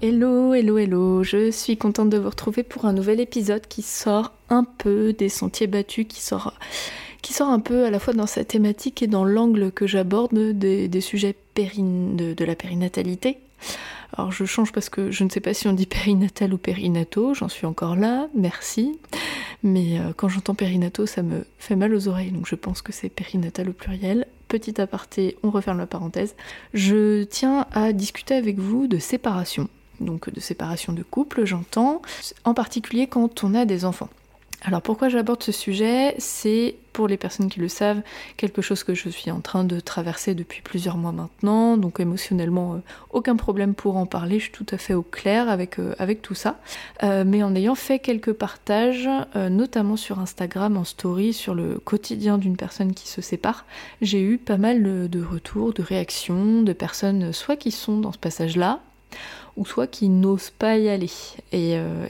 Hello, hello, hello, je suis contente de vous retrouver pour un nouvel épisode qui sort un peu des sentiers battus, qui sort, qui sort un peu à la fois dans sa thématique et dans l'angle que j'aborde des, sujets de, la périnatalité. Alors je change parce que je ne sais pas si on dit périnatal ou périnato, j'en suis encore là, merci. Mais euh, quand j'entends périnato, ça me fait mal aux oreilles, donc je pense que c'est périnatal au pluriel. Petit aparté, on referme la parenthèse. Je tiens à discuter avec vous de séparation donc de séparation de couple, j'entends, en particulier quand on a des enfants. Alors pourquoi j'aborde ce sujet? C'est pour les personnes qui le savent quelque chose que je suis en train de traverser depuis plusieurs mois maintenant, donc émotionnellement euh, aucun problème pour en parler, je suis tout à fait au clair avec, euh, avec tout ça. Euh, mais en ayant fait quelques partages, notamment sur Instagram en story, sur le quotidien d'une personne qui se sépare, j'ai eu pas mal de retours, de réactions, de personnes soit qui sont dans ce passage-là, ou soit qui n'osent pas y aller. Et, euh,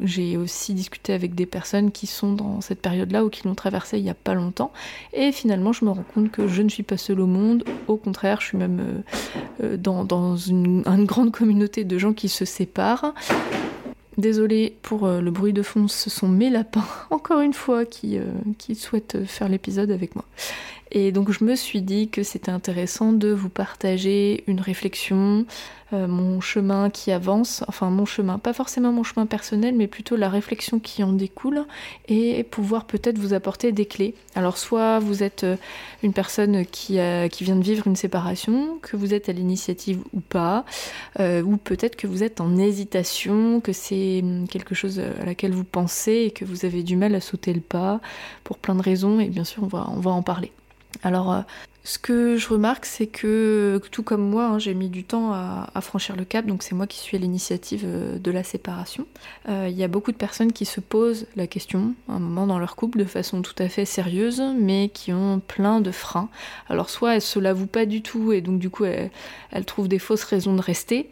j'ai aussi discuté avec des personnes qui sont dans cette période-là ou qui l'ont traversée il n'y a pas longtemps. Et finalement, je me rends compte que je ne suis pas seule au monde. Au contraire, je suis même euh, euh, dans, une, grande communauté de gens qui se séparent. Désolée pour le bruit de fond, ce sont mes lapins, encore une fois, qui, qui souhaitent faire l'épisode avec moi. Et donc je me suis dit que c'était intéressant de vous partager une réflexion, euh, mon chemin qui avance, enfin mon chemin, pas forcément mon chemin personnel, mais plutôt la réflexion qui en découle, et pouvoir peut-être vous apporter des clés. Alors soit vous êtes euh, une personne qui, qui vient de vivre une séparation, que vous êtes à l'initiative ou pas, euh, ou peut-être que vous êtes en hésitation, que c'est hum, quelque chose à laquelle vous pensez et que vous avez du mal à sauter le pas pour plein de raisons, et bien sûr on va, on va en parler. Alors, euh, ce que je remarque, c'est que tout comme moi, hein, j'ai mis du temps à, franchir le cap, donc c'est moi qui suis à l'initiative euh, de la séparation. Euh, il y a beaucoup de personnes qui se posent la question, un moment dans leur couple, de façon tout à fait sérieuse, mais qui ont plein de freins. Alors soit elles se l'avouent pas du tout, et donc du coup elles trouvent des fausses raisons de rester,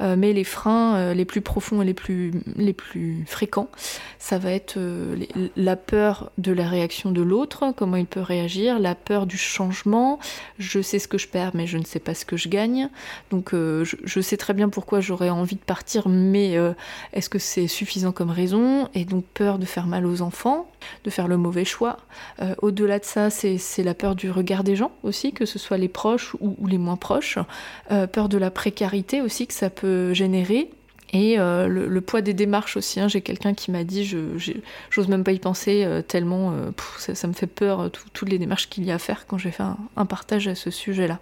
mais les freins euh, les plus profonds et les plus, les plus fréquents, ça va être euh, la peur de la réaction de l'autre, comment il peut réagir, la peur du changement, je sais ce que je perds mais je ne sais pas ce que je gagne, donc je, sais très bien pourquoi j'aurais envie de partir, mais est-ce que c'est suffisant comme raison? Et donc peur de faire mal aux enfants, de faire le mauvais choix. Au-delà de ça, c'est la peur du regard des gens aussi, que ce soit les proches ou les moins proches, peur de la précarité aussi, ça peut générer. Et euh, le, poids des démarches aussi. Hein. J'ai quelqu'un qui m'a dit, j'ose même pas y penser euh, tellement euh, ça, me fait peur toutes les démarches qu'il y a à faire quand j'ai fait un, partage à ce sujet-là.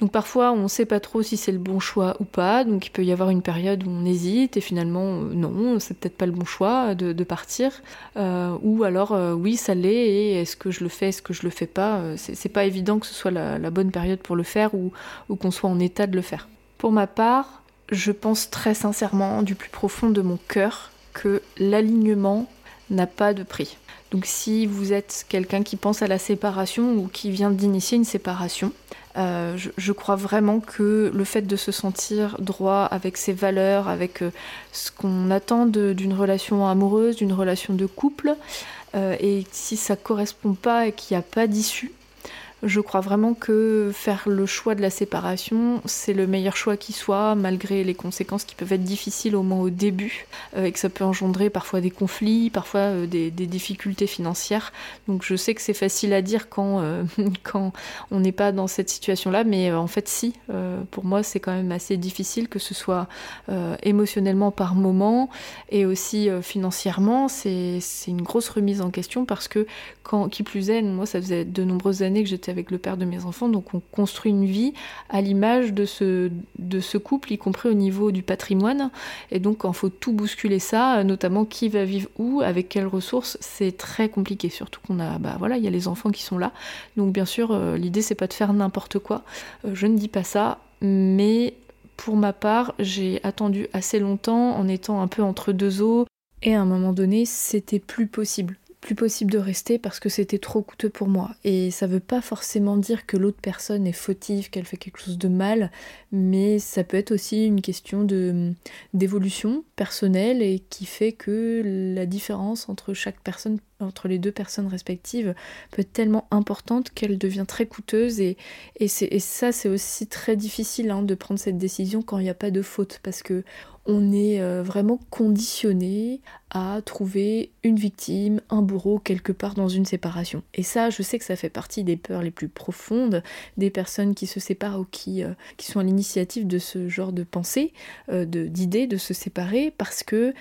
Donc parfois on ne sait pas trop si c'est le bon choix ou pas, donc il peut y avoir une période où on hésite et finalement non, c'est peut-être pas le bon choix de, partir, ou alors oui ça l'est et est-ce que je le fais, est-ce que je le fais pas, c'est pas évident que ce soit la, bonne période pour le faire ou qu'on soit en état de le faire. Pour ma part, je pense très sincèrement du plus profond de mon cœur que l'alignement n'a pas de prix. Donc si vous êtes quelqu'un qui pense à la séparation ou qui vient d'initier une séparation, euh, je, crois vraiment que le fait de se sentir droit avec ses valeurs, avec euh, ce qu'on attend d'une relation amoureuse, d'une relation de couple, euh, et si ça correspond pas et qu'il n'y a pas d'issue, je crois vraiment que faire le choix de la séparation, c'est le meilleur choix qui soit, malgré les conséquences qui peuvent être difficiles au moins au début, euh, et que ça peut engendrer parfois des conflits, parfois euh, des, difficultés financières. Donc je sais que c'est facile à dire quand, euh, quand on n'est pas dans cette situation-là, mais en fait si, pour moi c'est quand même assez difficile, que ce soit émotionnellement par moment, et aussi financièrement, c'est une grosse remise en question, parce que quand, qui plus est, moi ça faisait de nombreuses années que j'étais avec le père de mes enfants, donc on construit une vie à l'image de ce, couple, y compris au niveau du patrimoine. Et donc quand il faut tout bousculer ça, notamment qui va vivre où, avec quelles ressources, c'est très compliqué. Surtout qu'on a, bah voilà, il y a les enfants qui sont là. Donc bien sûr, euh, l'idée c'est pas de faire n'importe quoi. Euh, je ne dis pas ça, mais pour ma part, j'ai attendu assez longtemps en étant un peu entre deux eaux et à un moment donné, c'était plus possible plus possible de rester parce que c'était trop coûteux pour moi. Et ça veut pas forcément dire que l'autre personne est fautive, qu'elle fait quelque chose de mal, mais ça peut être aussi une question de d'évolution personnelle et qui fait que la différence entre chaque personne entre les deux personnes respectives peut être tellement importante qu'elle devient très coûteuse et, et, ça c'est aussi très difficile hein, de prendre cette décision quand il n'y a pas de faute parce que on est euh, vraiment conditionné à trouver une victime, un bourreau quelque part dans une séparation. Et ça, je sais que ça fait partie des peurs les plus profondes des personnes qui se séparent ou qui, euh, qui sont à l'initiative de ce genre de pensée, euh, d'idées de se séparer, parce que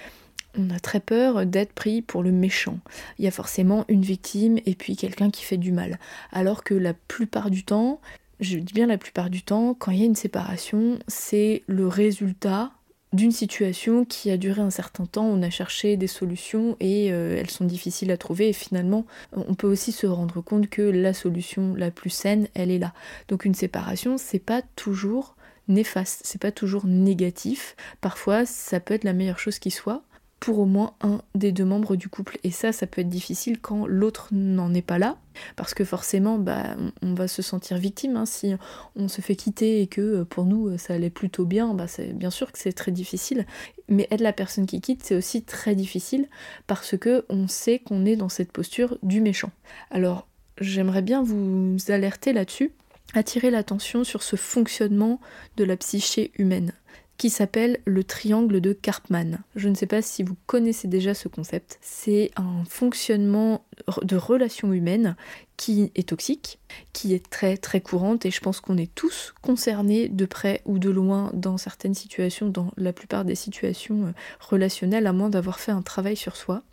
on a très peur d'être pris pour le méchant. Il y a forcément une victime et puis quelqu'un qui fait du mal. Alors que la plupart du temps, je dis bien la plupart du temps, quand il y a une séparation, c'est le résultat d'une situation qui a duré un certain temps, on a cherché des solutions et euh, elles sont difficiles à trouver et finalement on peut aussi se rendre compte que la solution la plus saine, elle est là. Donc une séparation, c'est pas toujours néfaste, c'est pas toujours négatif. Parfois, ça peut être la meilleure chose qui soit pour au moins un des deux membres du couple. Et ça, ça peut être difficile quand l'autre n'en est pas là, parce que forcément, bah, on va se sentir victime. Hein. Si on se fait quitter et que euh, pour nous, ça allait plutôt bien, bah, c'est bien sûr que c'est très difficile. Mais être la personne qui quitte, c'est aussi très difficile, parce que on sait qu'on est dans cette posture du méchant. Alors, j'aimerais bien vous alerter là-dessus, attirer l'attention sur ce fonctionnement de la psyché humaine qui s'appelle le triangle de Karpman. Je ne sais pas si vous connaissez déjà ce concept. C'est un fonctionnement de relation humaine qui est toxique, qui est très très courante et je pense qu'on est tous concernés de près ou de loin dans certaines situations, dans la plupart des situations euh, relationnelles, à moins d'avoir fait un travail sur soi.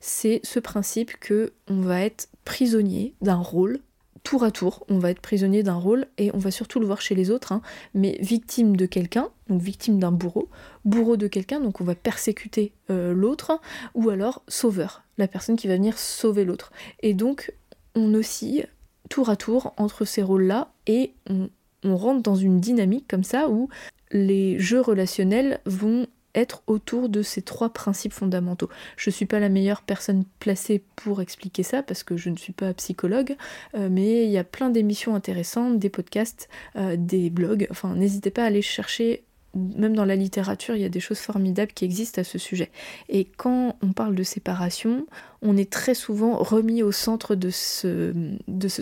C'est ce principe que on va être prisonnier d'un rôle tour à tour, on va être prisonnier d'un rôle et on va surtout le voir chez les autres, hein, mais victime de quelqu'un, donc victime d'un bourreau, bourreau de quelqu'un, donc on va persécuter euh, l'autre, ou alors sauveur, la personne qui va venir sauver l'autre. Et donc on oscille tour à tour entre ces rôles-là et on, on rentre dans une dynamique comme ça où les jeux relationnels vont être autour de ces trois principes fondamentaux. Je ne suis pas la meilleure personne placée pour expliquer ça parce que je ne suis pas psychologue, euh, mais il y a plein d'émissions intéressantes, des podcasts, euh, des blogs, enfin n'hésitez pas à aller chercher même dans la littérature, il y a des choses formidables qui existent à ce sujet. Et quand on parle de séparation, on est très souvent remis au centre de ce,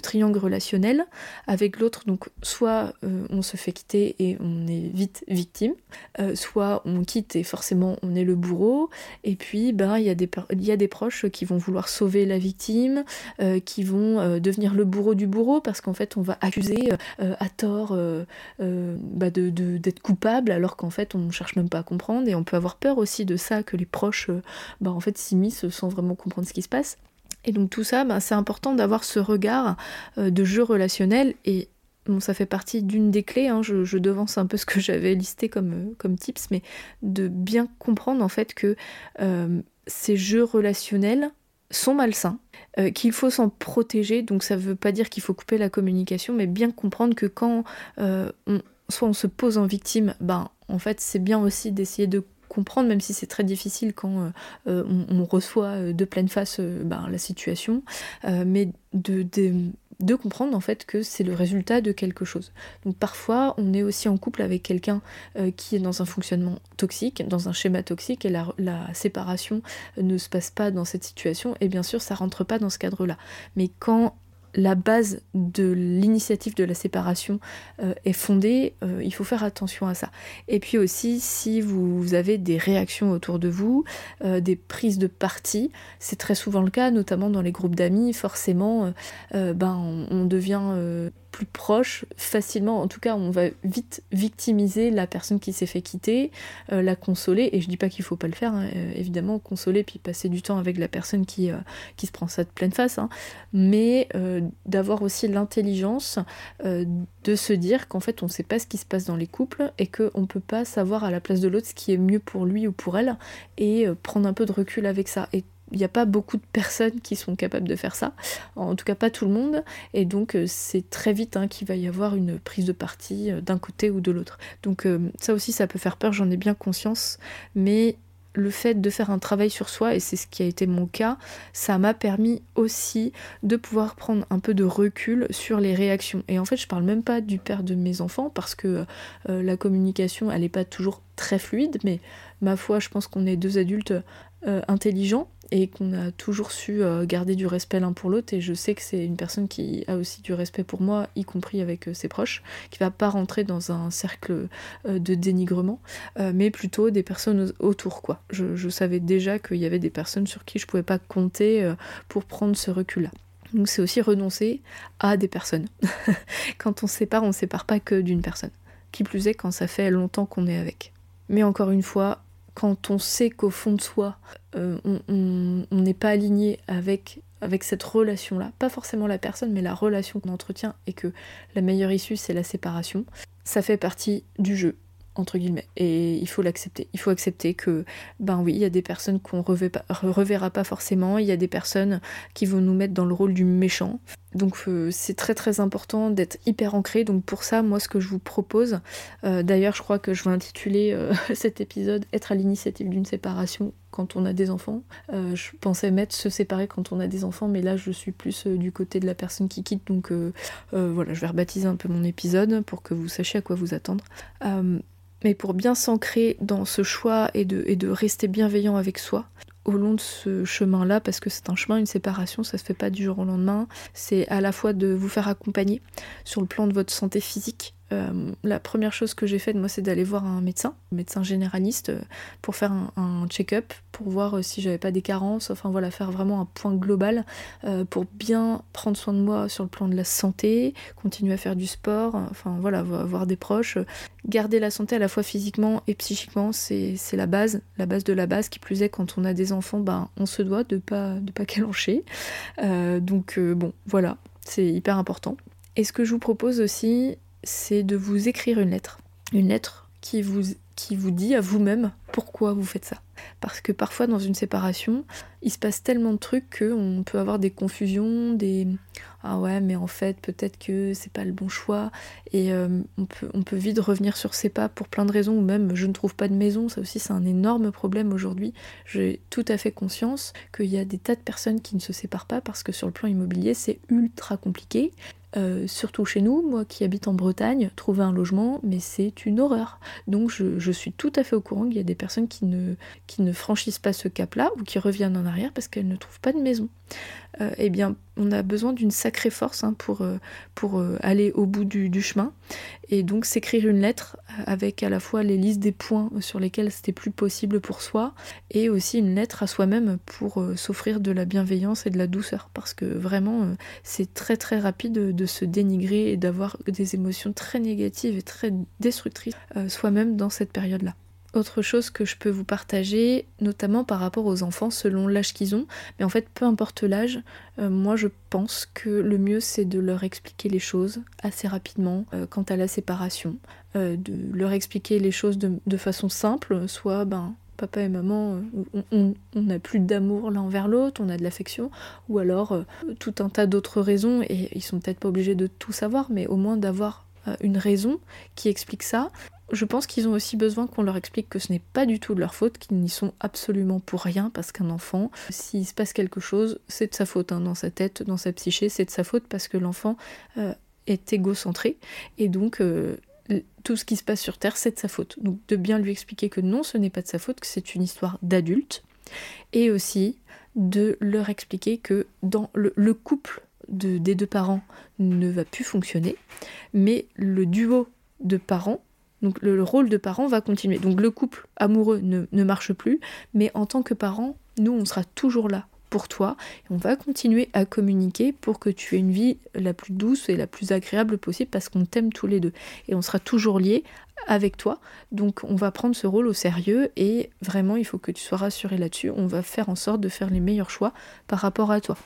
triangle relationnel avec l'autre. Donc soit euh, on se fait quitter et on est vite victime, euh, soit on quitte et forcément on est le bourreau. Et puis ben, il, y a des, y a des proches qui vont vouloir sauver la victime, euh, qui vont devenir le bourreau du bourreau parce qu'en fait on va accuser à tort bah d'être coupable alors qu'en fait on ne cherche même pas à comprendre. Et on peut avoir peur aussi de ça, que les proches bah, en fait s'immiscent sans vraiment comprendre qui se passe. Et donc tout ça, ben, c'est important d'avoir ce regard euh, de jeu relationnel. Et bon, ça fait partie d'une des clés, hein, je, devance un peu ce que j'avais listé comme, euh, comme tips, mais de bien comprendre en fait que euh, ces jeux relationnels sont malsains, qu'il faut s'en protéger, donc ça veut pas dire qu'il faut couper la communication, mais bien comprendre que quand on, soit on se pose en victime, ben en fait c'est bien aussi d'essayer de comprendre, même si c'est très difficile quand euh, euh, on, reçoit euh, de pleine face ben, la situation, mais de, comprendre en fait que c'est le résultat de quelque chose. Donc parfois on est aussi en couple avec quelqu'un qui est dans un fonctionnement toxique, dans un schéma toxique, et la, la, séparation ne se passe pas dans cette situation, et bien sûr ça rentre pas dans ce cadre-là. Mais quand la base de l'initiative de la séparation euh, est fondée, euh, il faut faire attention à ça. Et puis aussi, si vous avez des réactions autour de vous, euh, des prises de parti, c'est très souvent le cas, notamment dans les groupes d'amis, forcément, ben, on devient plus proche facilement. En tout cas, on va vite victimiser la personne qui s'est fait quitter, euh, la consoler. Et je dis pas qu'il faut pas le faire, hein, euh, évidemment, consoler puis passer du temps avec la personne qui, euh, se prend ça de pleine face. Hein. mais d'avoir aussi l'intelligence de se dire qu'en fait, on sait pas ce qui se passe dans les couples et qu'on peut pas savoir à la place de l'autre ce qui est mieux pour lui ou pour elle et prendre un peu de recul avec ça. Et n'y a pas beaucoup de personnes qui sont capables de faire ça, en tout cas pas tout le monde, et donc euh, c'est très vite hein, qu'il va y avoir une prise de parti euh, d'un côté ou de l'autre. Donc euh, ça aussi ça peut faire peur, j'en ai bien conscience, mais le fait de faire un travail sur soi, et c'est ce qui a été mon cas, ça m'a permis aussi de pouvoir prendre un peu de recul sur les réactions. Et en fait, je parle même pas du père de mes enfants, parce que la communication, elle n'est pas toujours très fluide, mais ma foi, je pense qu'on est deux adultes intelligents et qu'on a toujours su euh, garder du respect l'un pour l'autre et je sais que c'est une personne qui a aussi du respect pour moi y compris avec euh, ses proches qui va pas rentrer dans un cercle euh, de dénigrement mais plutôt des personnes autour quoi. Je, savais déjà qu'il y avait des personnes sur qui je pouvais pas compter pour prendre ce recul là donc c'est aussi renoncer à des personnes. Quand on se sépare on ne sépare pas que d'une personne qui plus est quand ça fait longtemps qu'on est avec. Mais encore une fois quand on sait qu'au fond de soi, euh, on n'est pas aligné avec, avec cette relation-là, pas forcément la personne, mais la relation qu'on entretient, et que la meilleure issue, c'est la séparation, ça fait partie du jeu entre guillemets. Et il faut l'accepter. Il faut accepter que, ben oui, il y a des personnes qu'on reverra pas forcément, il y a des personnes qui vont nous mettre dans le rôle du méchant. Donc euh, c'est très très important d'être hyper ancré. Donc pour ça, moi ce que je vous propose, euh, d'ailleurs je crois que je vais intituler euh, cet épisode Être à l'initiative d'une séparation quand on a des enfants. je pensais mettre se séparer quand on a des enfants, mais là je suis plus du côté de la personne qui quitte. Donc voilà, je vais rebaptiser un peu mon épisode pour que vous sachiez à quoi vous attendre. Mais pour bien s'ancrer dans ce choix et de, et de rester bienveillant avec soi, au long de ce chemin-là, parce que c'est un chemin, une séparation, ça se fait pas du jour au lendemain. C'est à la fois de vous faire accompagner sur le plan de votre santé physique, euh, la première chose que j'ai faite, moi, c'est d'aller voir un médecin, un médecin généraliste, euh, pour faire un, check-up, pour voir euh, si j'avais pas des carences, enfin voilà, faire vraiment un point global pour bien prendre soin de moi sur le plan de la santé, continuer à faire du sport, enfin voilà, voir des proches. Garder la santé à la fois physiquement et psychiquement, c'est la base, la base de la base. Qui plus est, quand on a des enfants, ben, on se doit de pas, de pas calancher. donc bon, voilà, c'est hyper important. Et ce que je vous propose aussi, c'est de vous écrire une lettre. Une lettre qui vous, qui dit à vous-même pourquoi vous faites ça. Parce que parfois dans une séparation, il se passe tellement de trucs qu'on peut avoir des confusions, des ah ouais mais en fait peut-être que c'est pas le bon choix et euh, on, peut, on peut vite revenir sur ses pas pour plein de raisons ou même je ne trouve pas de maison, ça aussi c'est un énorme problème aujourd'hui. J'ai tout à fait conscience qu'il y a des tas de personnes qui ne se séparent pas parce que sur le plan immobilier c'est ultra compliqué euh, surtout chez nous, moi qui habite en Bretagne, trouver un logement, mais c'est une horreur. Donc je, suis tout à fait au courant qu'il y a des personnes qui ne, franchissent pas ce cap-là ou qui reviennent en arrière parce qu'elles ne trouvent pas de maison. Euh, eh bien, on a besoin d'une sacrée force hein, pour, euh, euh, aller au bout du, chemin. Et donc, s'écrire une lettre avec à la fois les listes des points sur lesquels c'était plus possible pour soi, et aussi une lettre à soi-même pour s'offrir de la bienveillance et de la douceur. Parce que vraiment, c'est très très rapide de se dénigrer et d'avoir des émotions très négatives et très destructrices soi-même dans cette période-là. Autre chose que je peux vous partager, notamment par rapport aux enfants selon l'âge qu'ils ont, mais en fait peu importe l'âge, euh, moi je pense que le mieux c'est de leur expliquer les choses assez rapidement euh, quant à la séparation, euh, de leur expliquer les choses de, façon simple, soit ben papa et maman, on n'a plus d'amour l'un envers l'autre, on a de l'affection, ou alors tout un tas d'autres raisons, et ils sont peut-être pas obligés de tout savoir, mais au moins d'avoir une raison qui explique ça, je pense qu'ils ont aussi besoin qu'on leur explique que ce n'est pas du tout de leur faute, qu'ils n'y sont absolument pour rien, parce qu'un enfant, s'il se passe quelque chose, c'est de sa faute, hein, dans sa tête, dans sa psyché, c'est de sa faute parce que l'enfant euh, est égocentré, et donc euh, tout ce qui se passe sur Terre, c'est de sa faute. Donc de bien lui expliquer que non, ce n'est pas de sa faute, que c'est une histoire d'adulte, et aussi de leur expliquer que dans le, couple des deux parents ne va plus fonctionner, mais le duo de parents donc le, rôle de parent va continuer. Donc le couple amoureux ne, marche plus, mais en tant que parent, nous, on sera toujours là pour toi. On va continuer à communiquer pour que tu aies une vie la plus douce et la plus agréable possible parce qu'on t'aime tous les deux. Et on sera toujours liés avec toi. Donc on va prendre ce rôle au sérieux et vraiment il faut que tu sois rassuré là-dessus. On va faire en sorte de faire les meilleurs choix par rapport à toi.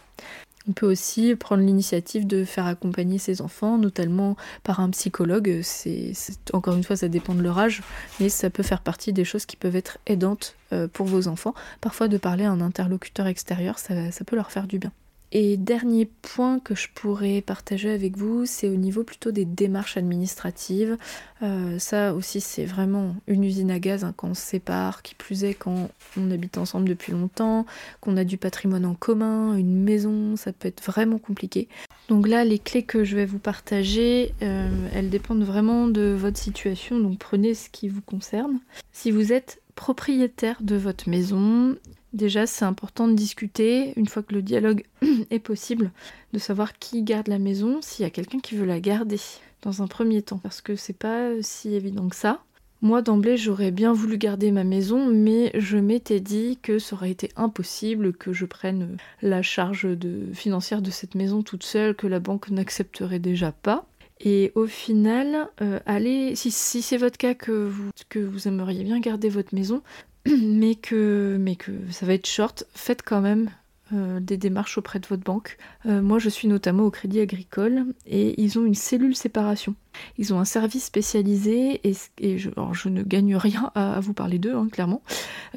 On peut aussi prendre l'initiative de faire accompagner ses enfants, notamment par un psychologue. C'est, encore une fois, ça dépend de leur âge, mais ça peut faire partie des choses qui peuvent être aidantes euh, pour vos enfants. Parfois, de parler à un interlocuteur extérieur, ça peut leur faire du bien. Et dernier point que je pourrais partager avec vous, c'est au niveau plutôt des démarches administratives. Euh, ça aussi, c'est vraiment une usine à gaz hein, quand on se sépare, qui plus est quand on habite ensemble depuis longtemps, qu'on a du patrimoine en commun, une maison, ça peut être vraiment compliqué. Donc là, les clés que je vais vous partager, euh, elles dépendent vraiment de votre situation, donc prenez ce qui vous concerne. Si vous êtes propriétaire de votre maison, Déjà, c'est important de discuter, une fois que le dialogue est possible, de savoir qui garde la maison, s'il y a quelqu'un qui veut la garder dans un premier temps, parce que c'est pas si évident que ça. Moi, d'emblée, j'aurais bien voulu garder ma maison, mais je m'étais dit que ça aurait été impossible que je prenne la charge financière de cette maison toute seule, que la banque n'accepterait déjà pas. Et au final, euh, allez, si, c'est votre cas que que vous aimeriez bien garder votre maison, mais que, mais que ça va être short, faites quand même euh, des démarches auprès de votre banque. Euh, moi, je suis notamment au Crédit Agricole et ils ont une cellule séparation. Ils ont un service spécialisé et, je, ne gagne rien à, vous parler d'eux, hein, clairement.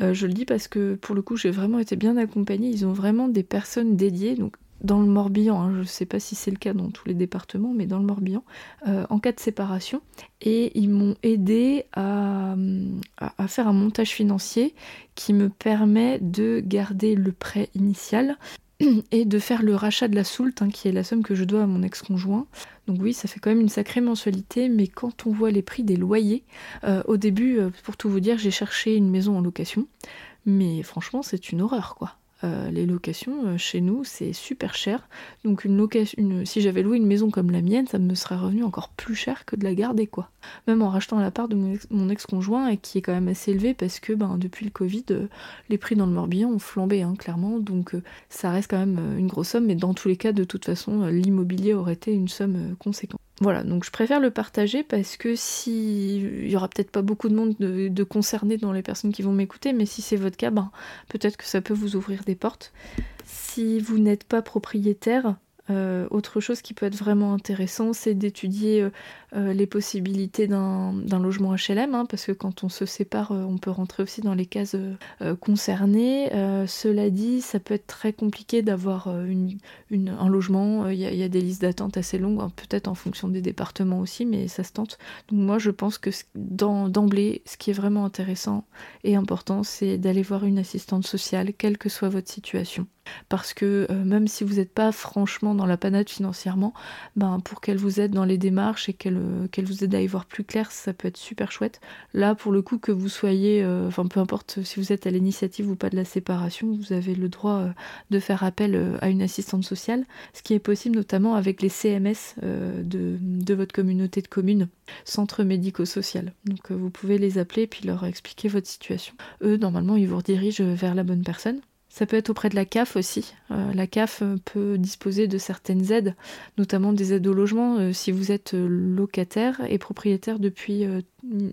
Euh, je le dis parce que pour le coup, j'ai vraiment été bien accompagnée. Ils ont vraiment des personnes dédiées, donc dans le Morbihan, hein, je ne sais pas si c'est le cas dans tous les départements, mais dans le Morbihan, euh, en cas de séparation. Et ils m'ont aidé à, faire un montage financier qui me permet de garder le prêt initial et de faire le rachat de la soulte, hein, qui est la somme que je dois à mon ex-conjoint. Donc oui, ça fait quand même une sacrée mensualité, mais quand on voit les prix des loyers, euh, au début, euh, pour tout vous dire, j'ai cherché une maison en location, mais franchement, c'est une horreur, quoi. Euh, les locations euh, chez nous c'est super cher. Donc une location, si j'avais loué une maison comme la mienne, ça me serait revenu encore plus cher que de la garder quoi. Même en rachetant la part de mon ex-conjoint et qui est quand même assez élevé parce que ben, depuis le Covid, euh, les prix dans le Morbihan ont flambé hein, clairement. Donc ça reste quand même une grosse somme, mais dans tous les cas de toute façon l'immobilier aurait été une somme conséquente. Voilà, donc je préfère le partager parce que si il y aura peut-être pas beaucoup de monde de, de concernés dans les personnes qui vont m'écouter, mais si c'est votre cas, ben, peut-être que ça peut vous ouvrir des portes. Si vous n'êtes pas propriétaire, euh, autre chose qui peut être vraiment intéressant, c'est d'étudier euh, euh, les possibilités d'un logement HLM, hein, parce que quand on se sépare, on peut rentrer aussi dans les cases concernées. cela dit, ça peut être très compliqué d'avoir un logement. Il y, a des listes d'attente assez longues, hein, peut-être en fonction des départements aussi, mais ça se tente. Donc moi, je pense que d'emblée, ce qui est vraiment intéressant et important, c'est d'aller voir une assistante sociale, quelle que soit votre situation parce que euh, même si vous n'êtes pas franchement dans la panade financièrement, ben, pour qu'elle vous aide dans les démarches et qu'elle euh, vous aide à y voir plus clair, ça peut être super chouette. Là, pour le coup, que vous soyez, euh, enfin peu importe si vous êtes à l'initiative ou pas de la séparation, vous avez le droit de faire appel à une assistante sociale, ce qui est possible notamment avec les CMS de, de, votre communauté de communes, centre médico-social. Donc vous pouvez les appeler et puis leur expliquer votre situation. Eux, normalement, ils vous redirigent vers la bonne personne. Ça peut être auprès de la CAF aussi. Euh, la CAF euh, peut disposer de certaines aides, notamment des aides au logement euh, si vous êtes locataire et propriétaire depuis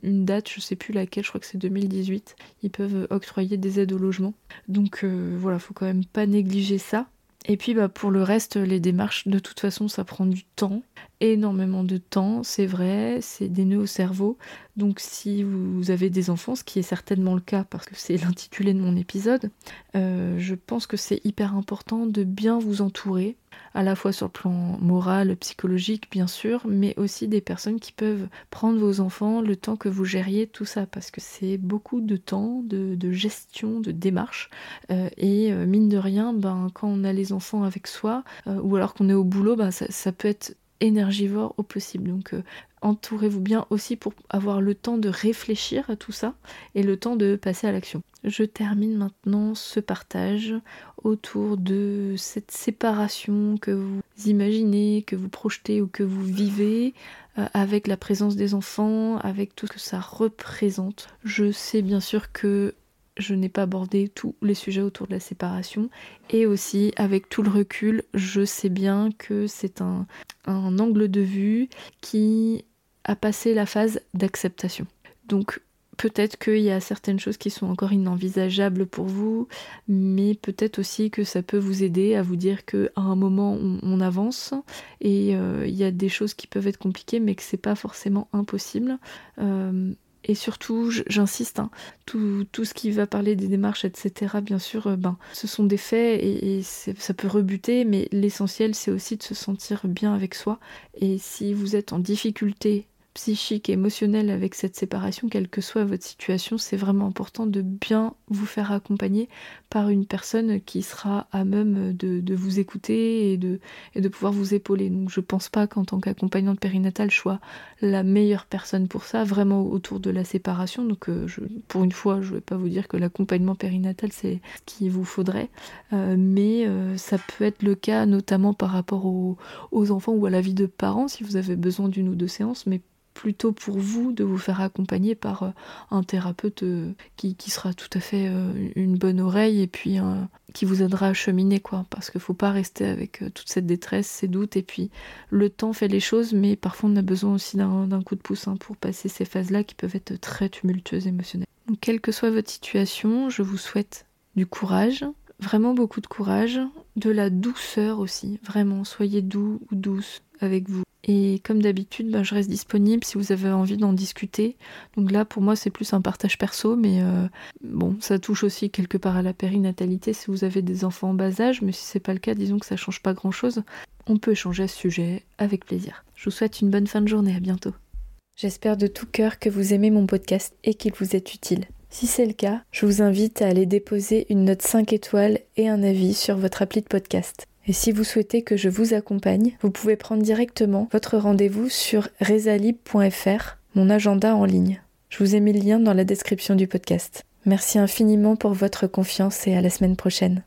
une date, je ne sais plus laquelle, je crois que c'est 2018. Ils peuvent octroyer des aides au logement. Donc voilà, faut quand même pas négliger ça. Et puis bah, pour le reste, les démarches, de toute façon, ça prend du temps, énormément de temps, c'est vrai, c'est des nœuds au cerveau. Donc si vous avez des enfants, ce qui est certainement le cas parce que c'est l'intitulé de mon épisode, euh, je pense que c'est hyper important de bien vous entourer, à la fois sur le plan moral, psychologique bien sûr, mais aussi des personnes qui peuvent prendre vos enfants le temps que vous gériez tout ça, parce que c'est beaucoup de temps, de, gestion, de démarche, euh, et euh, mine de rien, ben, quand on a les enfants avec soi, ou alors qu'on est au boulot, ben, ça peut être énergivore au possible. Donc entourez-vous bien aussi pour avoir le temps de réfléchir à tout ça et le temps de passer à l'action. Je termine maintenant ce partage autour de cette séparation que vous imaginez, que vous projetez ou que vous vivez euh, avec la présence des enfants, avec tout ce que ça représente. Je sais bien sûr que je n'ai pas abordé tous les sujets autour de la séparation. Et aussi, avec tout le recul, je sais bien que c'est un, angle de vue qui a passé la phase d'acceptation. Donc Peut-être qu'il y a certaines choses qui sont encore inenvisageables pour vous, mais peut-être aussi que ça peut vous aider à vous dire qu'à un moment on, avance et euh, il y a des choses qui peuvent être compliquées, mais que c'est pas forcément impossible. Euh, et surtout, j'insiste, hein, tout, ce qui va parler des démarches, etc., bien sûr, euh, ben, ce sont des faits et, et ça peut rebuter, mais l'essentiel, c'est aussi de se sentir bien avec soi. Et si vous êtes en difficulté psychique et émotionnel avec cette séparation, quelle que soit votre situation, c'est vraiment important de bien vous faire accompagner par une personne qui sera à même de, vous écouter et de, et de pouvoir vous épauler. Donc je pense pas qu'en tant qu'accompagnante périnatale, je sois la meilleure personne pour ça, vraiment autour de la séparation. Donc euh, je, pour une fois, je vais pas vous dire que l'accompagnement périnatal c'est ce qu'il vous faudrait, euh, mais euh, ça peut être le cas notamment par rapport aux, aux enfants ou à la vie de parents si vous avez besoin d'une ou deux séances, mais plutôt pour vous de vous faire accompagner par euh, un thérapeute euh, qui, sera tout à fait euh, une bonne oreille et puis qui vous aidera à cheminer quoi parce qu'il faut pas rester avec toute cette détresse, ces doutes et puis le temps fait les choses mais parfois on a besoin aussi d'un coup de pouce hein, pour passer ces phases là qui peuvent être très tumultueuses émotionnelles. Donc quelle que soit votre situation, je vous souhaite du courage, vraiment beaucoup de courage, de la douceur aussi, vraiment soyez doux ou douce avec vous. Et comme d'habitude, ben, je reste disponible si vous avez envie d'en discuter. Donc là, pour moi, c'est plus un partage perso, mais euh, bon, ça touche aussi quelque part à la périnatalité si vous avez des enfants en bas âge, mais si c'est pas le cas, disons que ça change pas grand chose. On peut échanger à ce sujet avec plaisir. Je vous souhaite une bonne fin de journée, à bientôt. J'espère de tout cœur que vous aimez mon podcast et qu'il vous est utile. Si c'est le cas, je vous invite à aller déposer une note 5 étoiles et un avis sur votre appli de podcast. Et si vous souhaitez que je vous accompagne, vous pouvez prendre directement votre rendez-vous sur resalib.fr, mon agenda en ligne. Je vous ai mis le lien dans la description du podcast. Merci infiniment pour votre confiance et à la semaine prochaine.